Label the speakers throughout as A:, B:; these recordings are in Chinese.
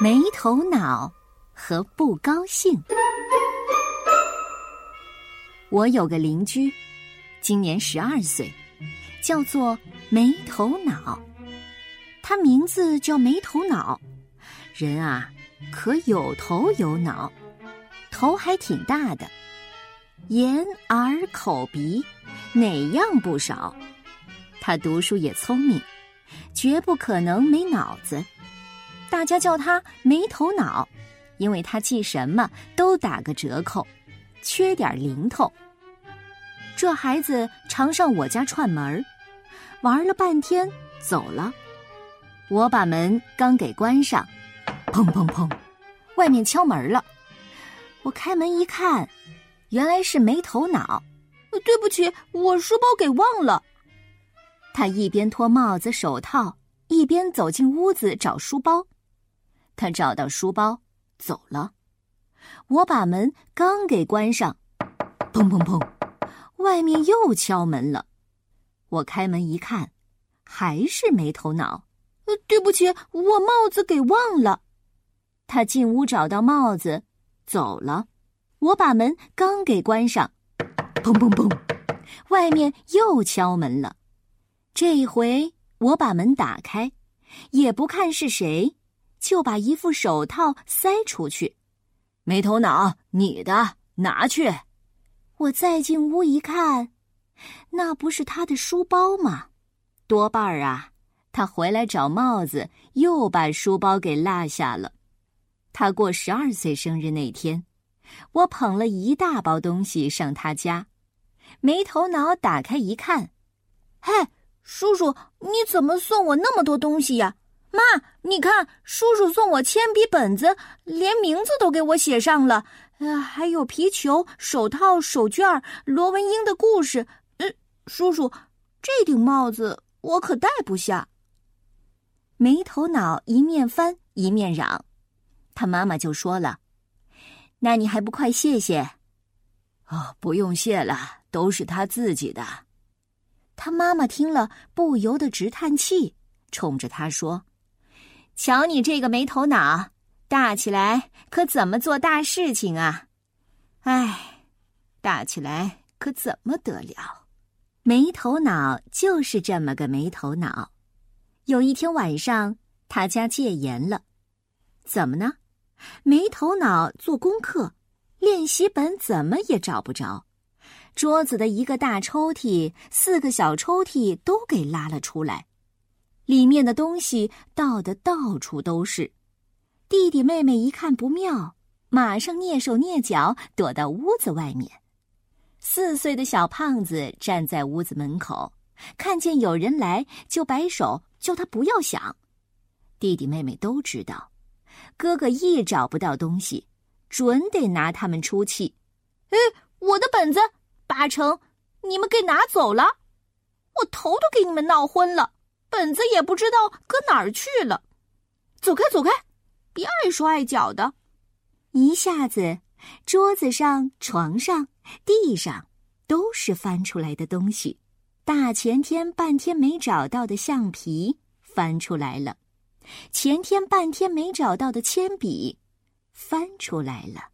A: 没头脑和不高兴。我有个邻居，今年十二岁，叫做没头脑。他名字叫没头脑，人啊可有头有脑，头还挺大的，眼耳口鼻哪样不少。他读书也聪明，绝不可能没脑子。大家叫他没头脑，因为他记什么都打个折扣，缺点零头。这孩子常上我家串门玩了半天走了。我把门刚给关上，砰砰砰，外面敲门了。我开门一看，原来是没头脑。
B: 对不起，我书包给忘了。
A: 他一边脱帽子、手套，一边走进屋子找书包。他找到书包，走了。我把门刚给关上，砰砰砰，外面又敲门了。我开门一看，还是没头脑。
B: 呃，对不起，我帽子给忘了。
A: 他进屋找到帽子，走了。我把门刚给关上，砰砰砰，外面又敲门了。这一回我把门打开，也不看是谁。就把一副手套塞出去，
B: 没头脑，你的拿去。
A: 我再进屋一看，那不是他的书包吗？多半儿啊，他回来找帽子，又把书包给落下了。他过十二岁生日那天，我捧了一大包东西上他家，没头脑打开一看，
B: 嘿，叔叔，你怎么送我那么多东西呀？妈，你看，叔叔送我铅笔、本子，连名字都给我写上了。呃，还有皮球、手套、手绢罗文英的故事。呃，叔叔，这顶帽子我可戴不下。
A: 没头脑一面翻一面嚷，他妈妈就说了：“那你还不快谢谢？”
B: 哦，不用谢了，都是他自己的。
A: 他妈妈听了不由得直叹气，冲着他说。瞧你这个没头脑，大起来可怎么做大事情啊？哎，大起来可怎么得了？没头脑就是这么个没头脑。有一天晚上，他家戒严了，怎么呢？没头脑做功课，练习本怎么也找不着，桌子的一个大抽屉、四个小抽屉都给拉了出来。里面的东西倒的到处都是，弟弟妹妹一看不妙，马上蹑手蹑脚躲到屋子外面。四岁的小胖子站在屋子门口，看见有人来就摆手叫他不要想。弟弟妹妹都知道，哥哥一找不到东西，准得拿他们出气。
B: 哎，我的本子，八成你们给拿走了，我头都给你们闹昏了。本子也不知道搁哪儿去了，走开走开，别碍手碍脚的。
A: 一下子，桌子上、床上、地上都是翻出来的东西。大前天半天没找到的橡皮翻出来了，前天半天没找到的铅笔翻出来了，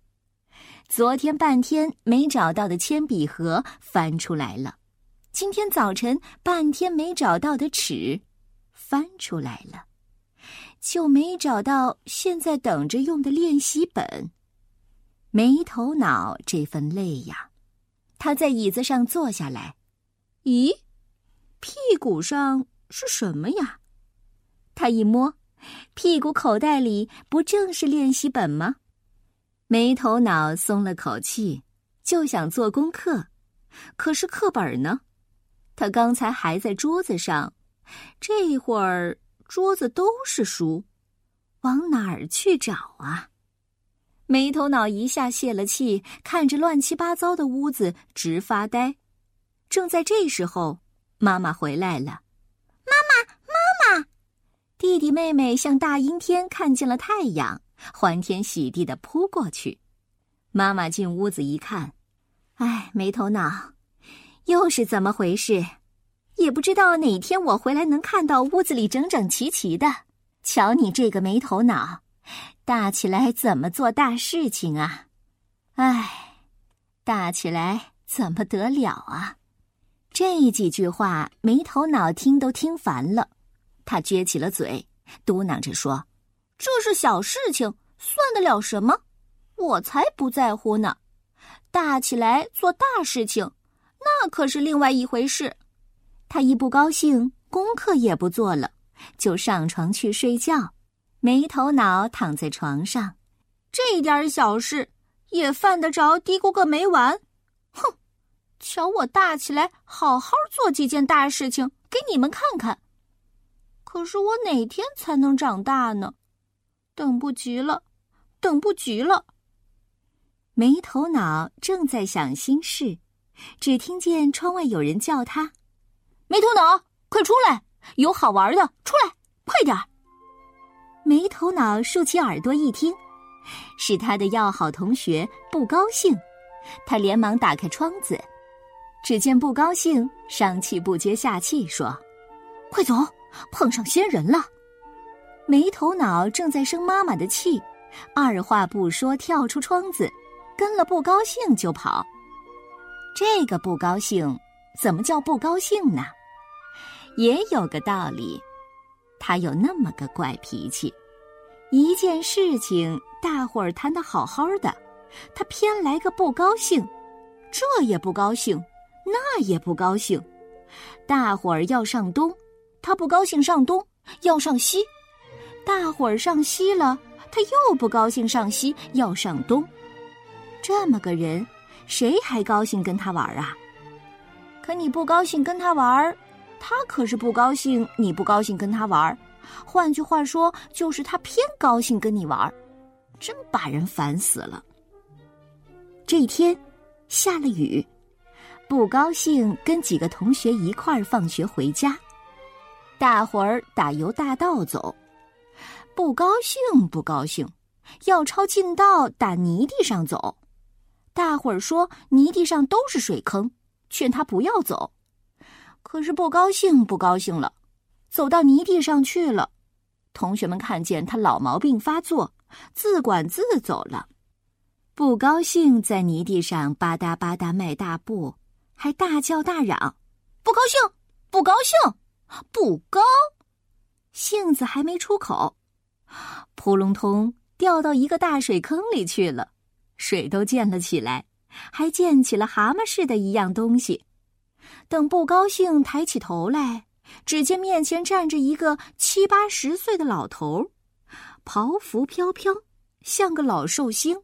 A: 昨天半天没找到的铅笔盒翻出来了。今天早晨半天没找到的尺，翻出来了，就没找到现在等着用的练习本。没头脑这份累呀！他在椅子上坐下来，咦，屁股上是什么呀？他一摸，屁股口袋里不正是练习本吗？没头脑松了口气，就想做功课，可是课本呢？他刚才还在桌子上，这会儿桌子都是书，往哪儿去找啊？没头脑一下泄了气，看着乱七八糟的屋子直发呆。正在这时候，妈妈回来了。
B: 妈妈，妈妈！
A: 弟弟妹妹像大阴天看见了太阳，欢天喜地的扑过去。妈妈进屋子一看，哎，没头脑。又是怎么回事？也不知道哪天我回来能看到屋子里整整齐齐的。瞧你这个没头脑，大起来怎么做大事情啊？唉，大起来怎么得了啊？这几句话，没头脑听都听烦了。他撅起了嘴，嘟囔着说：“
B: 这是小事情，算得了什么？我才不在乎呢！大起来做大事情，那可是另外一回事。”
A: 他一不高兴，功课也不做了，就上床去睡觉，没头脑躺在床上。
B: 这点小事也犯得着嘀咕个没完？哼！瞧我大起来，好好做几件大事情给你们看看。可是我哪天才能长大呢？等不及了，等不及了。
A: 没头脑正在想心事，只听见窗外有人叫他：“
B: 没头脑，快出来！有好玩的，出来，快点儿！”
A: 没头脑竖起耳朵一听，是他的要好同学不高兴。他连忙打开窗子，只见不高兴上气不接下气说：“
B: 快走！”碰上仙人了，
A: 没头脑正在生妈妈的气，二话不说跳出窗子，跟了不高兴就跑。这个不高兴，怎么叫不高兴呢？也有个道理，他有那么个怪脾气，一件事情大伙儿谈得好好的，他偏来个不高兴，这也不高兴，那也不高兴，大伙儿要上东。他不高兴上东，要上西，大伙儿上西了，他又不高兴上西，要上东。这么个人，谁还高兴跟他玩啊？
B: 可你不高兴跟他玩，他可是不高兴你不高兴跟他玩。换句话说，就是他偏高兴跟你玩，真把人烦死了。
A: 这一天下了雨，不高兴跟几个同学一块儿放学回家。大伙儿打游大道走，不高兴不高兴，要抄近道打泥地上走。大伙儿说泥地上都是水坑，劝他不要走。可是不高兴不高兴了，走到泥地上去了。同学们看见他老毛病发作，自管自走了。不高兴在泥地上吧嗒吧嗒迈大步，还大叫大嚷：“
B: 不高兴，不高兴！”不高，
A: 性子还没出口，扑隆通掉到一个大水坑里去了，水都溅了起来，还溅起了蛤蟆似的一样东西。等不高兴抬起头来，只见面前站着一个七八十岁的老头，袍服飘飘，像个老寿星。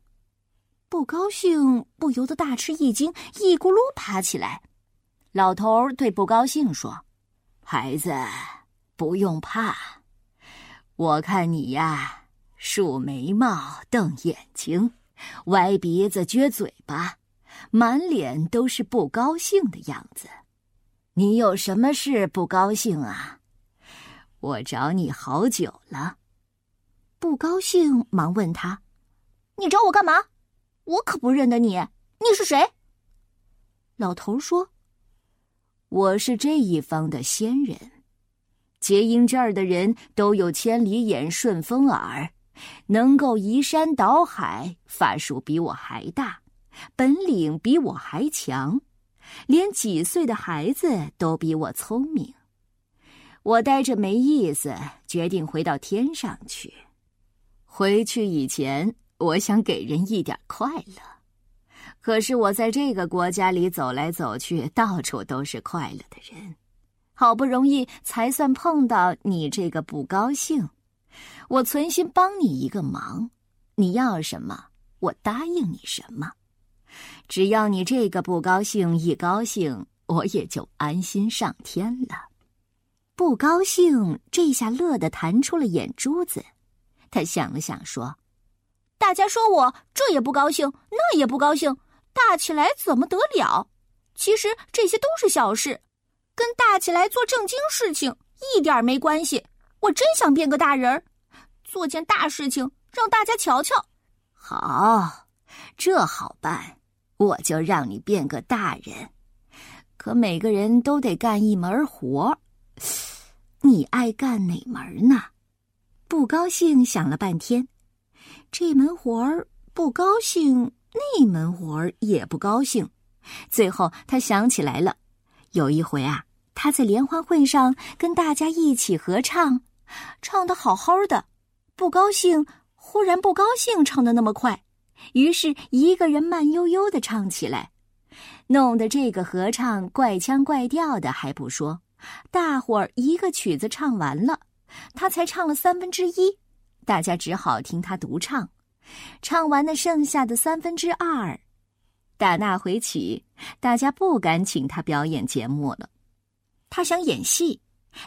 A: 不高兴不由得大吃一惊，一咕噜爬起来。老头对不高兴说。孩子，不用怕。我看你呀，竖眉毛、瞪眼睛、歪鼻子、撅嘴巴，满脸都是不高兴的样子。你有什么事不高兴啊？我找你好久了。不高兴，忙问他：“
B: 你找我干嘛？我可不认得你，你是谁？”
A: 老头说。我是这一方的仙人，结英这儿的人都有千里眼、顺风耳，能够移山倒海，法术比我还大，本领比我还强，连几岁的孩子都比我聪明。我待着没意思，决定回到天上去。回去以前，我想给人一点快乐。可是我在这个国家里走来走去，到处都是快乐的人，好不容易才算碰到你这个不高兴。我存心帮你一个忙，你要什么，我答应你什么。只要你这个不高兴一高兴，我也就安心上天了。不高兴这下乐得弹出了眼珠子，他想了想说：“
B: 大家说我这也不高兴，那也不高兴。”大起来怎么得了？其实这些都是小事，跟大起来做正经事情一点没关系。我真想变个大人儿，做件大事情让大家瞧瞧。
A: 好，这好办，我就让你变个大人。可每个人都得干一门活你爱干哪门呢？不高兴想了半天，这门活儿不高兴，那门活儿也不高兴。最后，他想起来了，有一回啊，他在联欢会上跟大家一起合唱，唱的好好的，不高兴，忽然不高兴，唱的那么快，于是一个人慢悠悠的唱起来，弄得这个合唱怪腔怪调的还不说，大伙儿一个曲子唱完了，他才唱了三分之一，大家只好听他独唱，唱完了剩下的三分之二。打那回起，大家不敢请他表演节目了。他想演戏，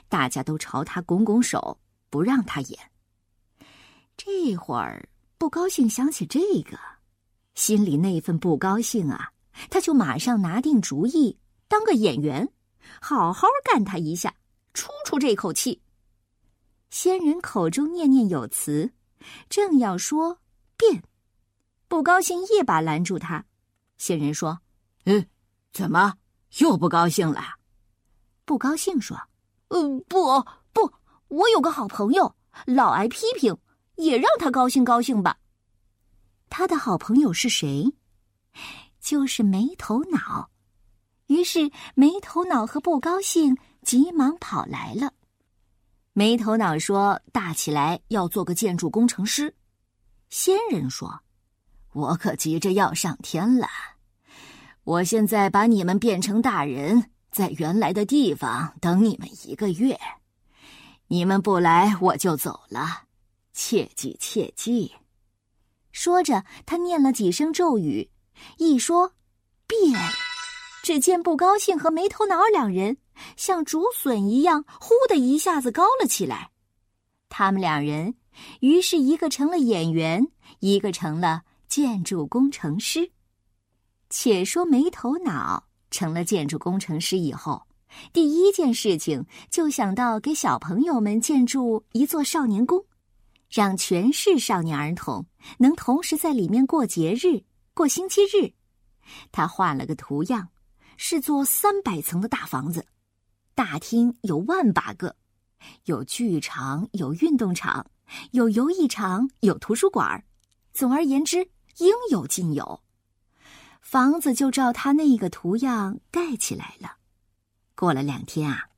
A: 大家都朝他拱拱手，不让他演。这会儿不高兴，想起这个，心里那份不高兴啊，他就马上拿定主意，当个演员，好好干他一下，出出这口气。仙人口中念念有词，正要说变，不高兴一把拦住他。仙人说：“
C: 嗯，怎么又不高兴了？”
A: 不高兴说：“
B: 嗯，不不，我有个好朋友，老挨批评，也让他高兴高兴吧。”
A: 他的好朋友是谁？就是没头脑。于是没头脑和不高兴急忙跑来了。没头脑说：“大起来要做个建筑工程师。”仙人说：“我可急着要上天了。”我现在把你们变成大人，在原来的地方等你们一个月。你们不来，我就走了。切记，切记！说着，他念了几声咒语，一说“变”，只见不高兴和没头脑两人像竹笋一样，忽的一下子高了起来。他们两人，于是一个成了演员，一个成了建筑工程师。且说没头脑成了建筑工程师以后，第一件事情就想到给小朋友们建筑一座少年宫，让全市少年儿童能同时在里面过节日、过星期日。他画了个图样，是座三百层的大房子，大厅有万把个，有剧场、有运动场、有游艺场、有图书馆总而言之，应有尽有。房子就照他那个图样盖起来了。过了两天啊，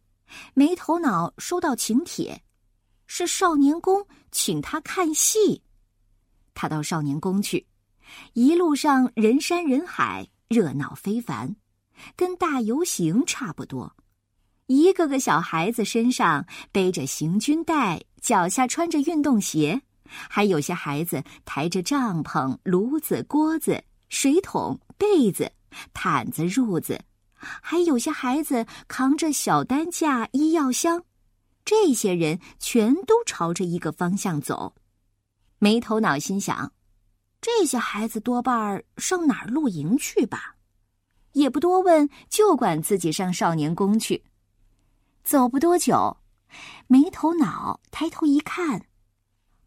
A: 没头脑收到请帖，是少年宫请他看戏。他到少年宫去，一路上人山人海，热闹非凡，跟大游行差不多。一个个小孩子身上背着行军袋，脚下穿着运动鞋，还有些孩子抬着帐篷、炉子、锅子。水桶、被子、毯子、褥子，还有些孩子扛着小担架、医药箱，这些人全都朝着一个方向走。没头脑心想：这些孩子多半儿上哪儿露营去吧？也不多问，就管自己上少年宫去。走不多久，没头脑抬头一看，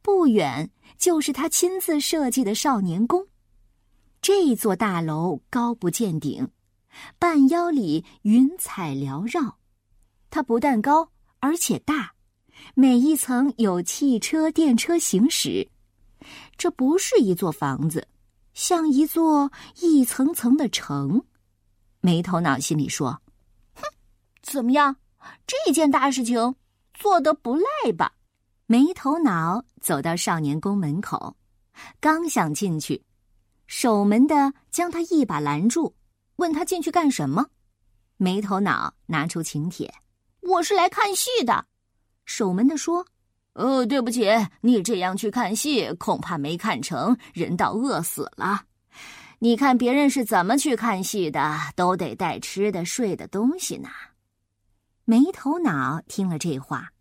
A: 不远就是他亲自设计的少年宫。这座大楼高不见顶，半腰里云彩缭绕。它不但高，而且大，每一层有汽车、电车行驶。这不是一座房子，像一座一层层的城。没头脑心里说：“
B: 哼，怎么样？这件大事情做得不赖吧？”
A: 没头脑走到少年宫门口，刚想进去。守门的将他一把拦住，问他进去干什么。没头脑拿出请帖，
B: 我是来看戏的。
A: 守门的说：“
C: 呃，对不起，你这样去看戏，恐怕没看成，人倒饿死了。你看别人是怎么去看戏的，都得带吃的、睡的东西呢。”
A: 没头脑听了这话，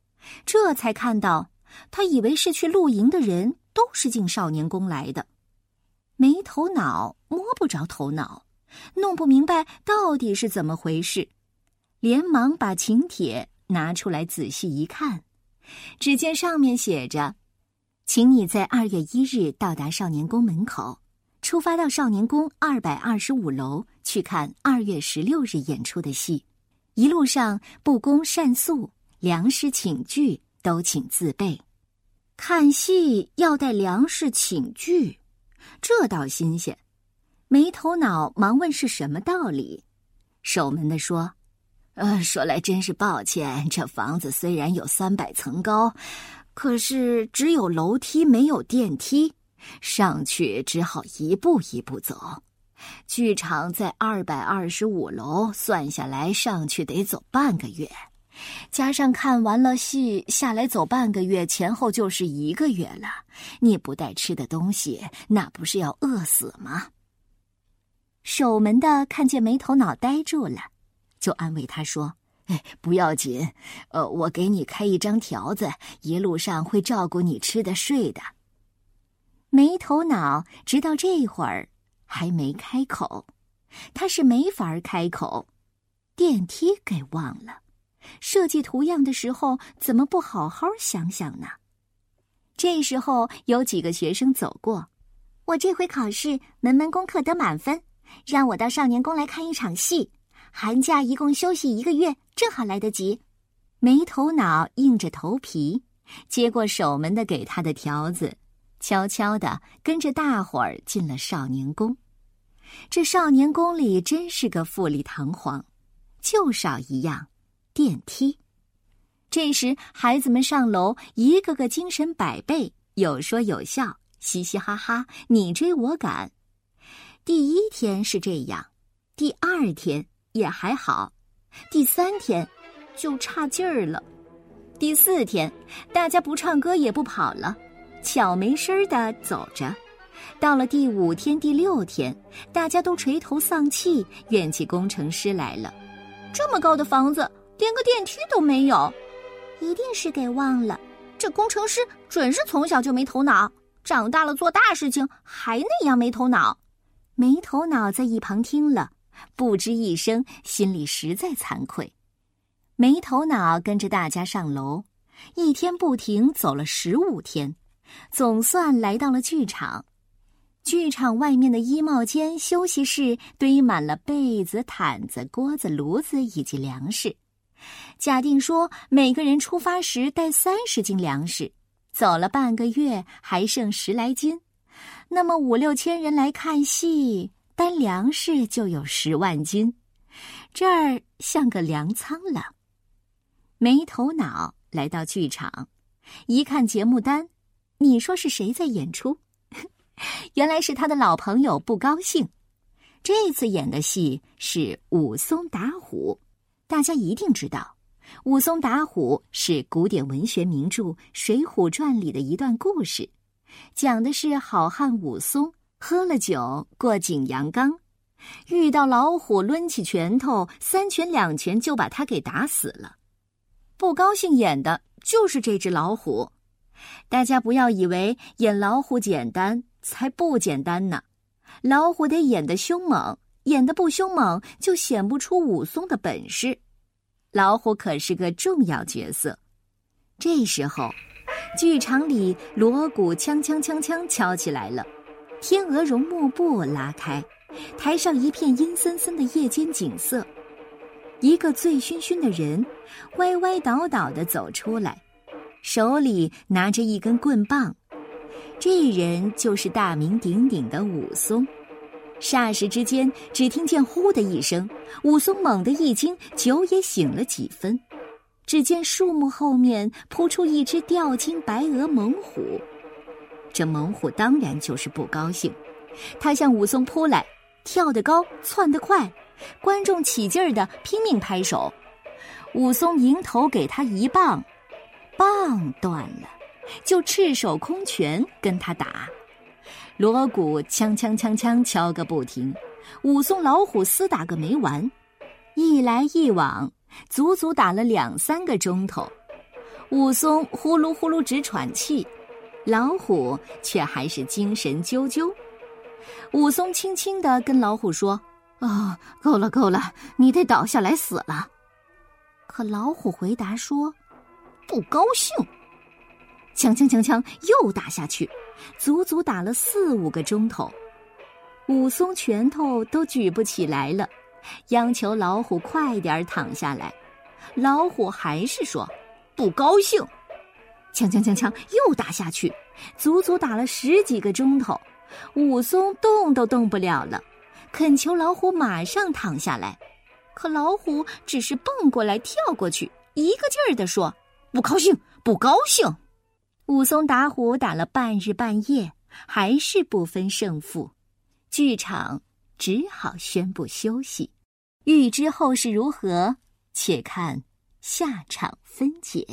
A: 这才看到，他以为是去露营的人都是进少年宫来的。没头脑，摸不着头脑，弄不明白到底是怎么回事，连忙把请帖拿出来仔细一看，只见上面写着：“请你在二月一日到达少年宫门口，出发到少年宫二百二十五楼去看二月十六日演出的戏，一路上不供膳宿，粮食请具都请自备。”看戏要带粮食请剧，这倒新鲜。没头脑忙问是什么道理。守门的说：“呃，说来真是抱歉，这房子虽然有三百层高，可是只有楼梯没有电梯，上去只好一步一步走。剧场在二百二十五楼，算下来上去得走半个月。”加上看完了戏下来走半个月，前后就是一个月了。你不带吃的东西，那不是要饿死吗？守门的看见没头脑呆住了，就安慰他说：“哎，不要紧，呃，我给你开一张条子，一路上会照顾你吃的睡的。”没头脑直到这会儿还没开口，他是没法开口，电梯给忘了。设计图样的时候，怎么不好好想想呢？这时候有几个学生走过，
B: 我这回考试门门功课得满分，让我到少年宫来看一场戏。寒假一共休息一个月，正好来得及。
A: 没头脑硬着头皮接过守门的给他的条子，悄悄的跟着大伙儿进了少年宫。这少年宫里真是个富丽堂皇，就少一样。电梯。这时，孩子们上楼，一个个精神百倍，有说有笑，嘻嘻哈哈，你追我赶。第一天是这样，第二天也还好，第三天就差劲儿了。第四天，大家不唱歌也不跑了，悄没声儿的走着。到了第五天、第六天，大家都垂头丧气，怨气工程师来了。
B: 这么高的房子。连个电梯都没有，
D: 一定是给忘了。
B: 这工程师准是从小就没头脑，长大了做大事情还那样没头脑。
A: 没头脑在一旁听了，不吱一声，心里实在惭愧。没头脑跟着大家上楼，一天不停走了十五天，总算来到了剧场。剧场外面的衣帽间、休息室堆满了被子、毯子、锅子、炉子以及粮食。假定说每个人出发时带三十斤粮食，走了半个月还剩十来斤，那么五六千人来看戏，单粮食就有十万斤，这儿像个粮仓了。没头脑来到剧场，一看节目单，你说是谁在演出？原来是他的老朋友不高兴。这次演的戏是武松打虎。大家一定知道，武松打虎是古典文学名著《水浒传》里的一段故事，讲的是好汉武松喝了酒过景阳冈，遇到老虎，抡起拳头，三拳两拳就把他给打死了。不高兴演的就是这只老虎。大家不要以为演老虎简单，才不简单呢！老虎得演得凶猛。演的不凶猛，就显不出武松的本事。老虎可是个重要角色。这时候，剧场里锣鼓锵锵锵锵敲起来了，天鹅绒幕布拉开，台上一片阴森森的夜间景色。一个醉醺醺的人歪歪倒倒的走出来，手里拿着一根棍棒。这人就是大名鼎鼎的武松。霎时之间，只听见“呼”的一声，武松猛地一惊，酒也醒了几分。只见树木后面扑出一只吊睛白额猛虎，这猛虎当然就是不高兴，他向武松扑来，跳得高，窜得快，观众起劲儿的拼命拍手。武松迎头给他一棒，棒断了，就赤手空拳跟他打。锣鼓锵锵锵锵敲个不停，武松老虎厮打个没完，一来一往，足足打了两三个钟头。武松呼噜呼噜直喘气，老虎却还是精神啾啾。武松轻轻的跟老虎说：“哦，够了够了，你得倒下来死了。”可老虎回答说：“不高兴。”锵锵锵锵，又打下去，足足打了四五个钟头。武松拳头都举不起来了，央求老虎快点躺下来。老虎还是说不高兴。锵锵锵锵，又打下去，足足打了十几个钟头。武松动都动不了了，恳求老虎马上躺下来，可老虎只是蹦过来跳过去，一个劲儿地说：“不高兴，不高兴。”武松打虎打了半日半夜，还是不分胜负，剧场只好宣布休息。欲知后事如何，且看下场分解。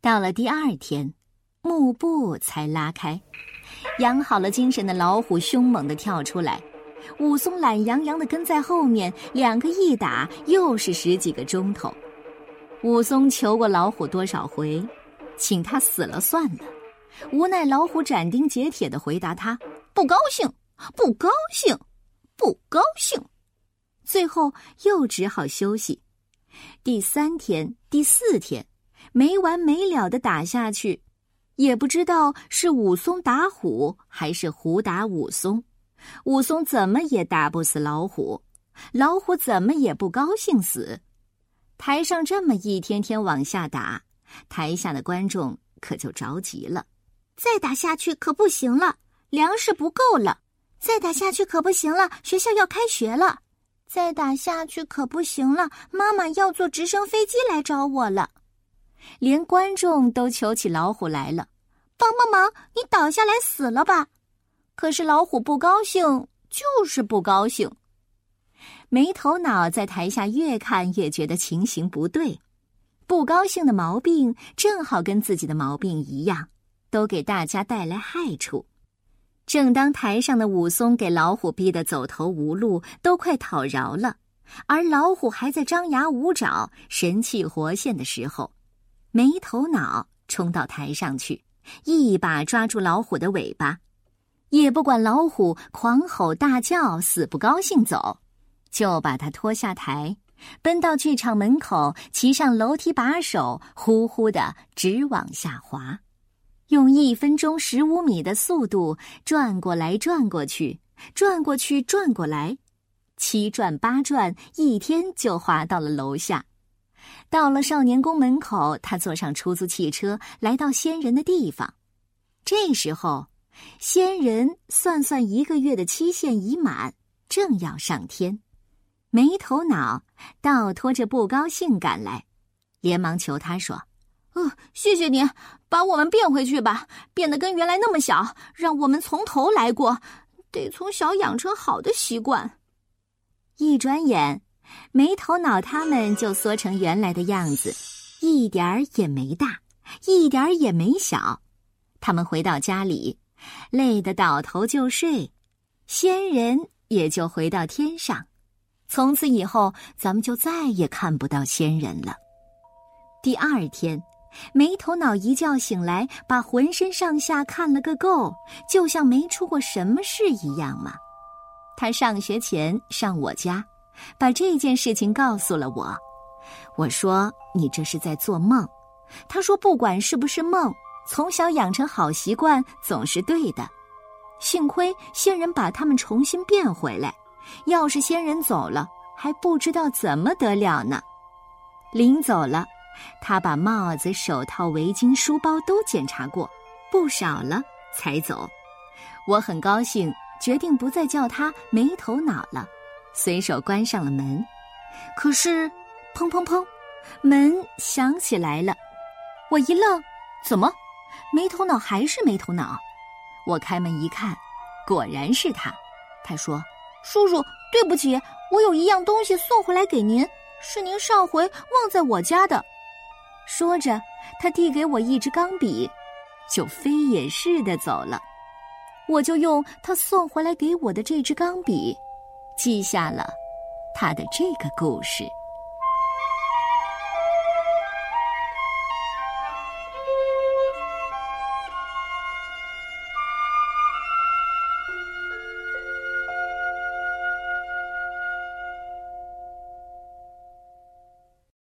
A: 到了第二天，幕布才拉开。养好了精神的老虎凶猛地跳出来，武松懒洋洋地跟在后面，两个一打又是十几个钟头。武松求过老虎多少回，请他死了算了，无奈老虎斩钉截铁地回答他：“不高兴，不高兴，不高兴。”最后又只好休息。第三天、第四天，没完没了的打下去。也不知道是武松打虎还是虎打武松，武松怎么也打不死老虎，老虎怎么也不高兴死。台上这么一天天往下打，台下的观众可就着急了。
B: 再打下去可不行了，粮食不够了；再打下去可不行了，学校要开学了；再打下去可不行了，妈妈要坐直升飞机来找我了。
A: 连观众都求起老虎来了，
B: 帮帮忙！你倒下来死了吧！可是老虎不高兴，就是不高兴。
A: 没头脑在台下越看越觉得情形不对，不高兴的毛病正好跟自己的毛病一样，都给大家带来害处。正当台上的武松给老虎逼得走投无路，都快讨饶了，而老虎还在张牙舞爪、神气活现的时候。没头脑冲到台上去，一把抓住老虎的尾巴，也不管老虎狂吼大叫，死不高兴走，就把他拖下台，奔到剧场门口，骑上楼梯把手，呼呼的直往下滑，用一分钟十五米的速度转过来转过去，转过去转过来，七转八转，一天就滑到了楼下。到了少年宫门口，他坐上出租汽车，来到仙人的地方。这时候，仙人算算一个月的期限已满，正要上天。没头脑倒拖着不高兴赶来，连忙求他说：“
B: 嗯，谢谢您把我们变回去吧，变得跟原来那么小，让我们从头来过，得从小养成好的习惯。”
A: 一转眼。没头脑，他们就缩成原来的样子，一点儿也没大，一点儿也没小。他们回到家里，累得倒头就睡，仙人也就回到天上。从此以后，咱们就再也看不到仙人了。第二天，没头脑一觉醒来，把浑身上下看了个够，就像没出过什么事一样嘛。他上学前上我家。把这件事情告诉了我，我说你这是在做梦。他说不管是不是梦，从小养成好习惯总是对的。幸亏仙人把他们重新变回来，要是仙人走了，还不知道怎么得了呢。临走了，他把帽子、手套、围巾、书包都检查过，不少了才走。我很高兴，决定不再叫他没头脑了。随手关上了门，可是，砰砰砰，门响起来了。我一愣，怎么，没头脑还是没头脑？我开门一看，果然是他。他说：“
B: 叔叔，对不起，我有一样东西送回来给您，是您上回忘在我家的。”
A: 说着，他递给我一支钢笔，就飞也似的走了。我就用他送回来给我的这支钢笔。记下了他的这个故事。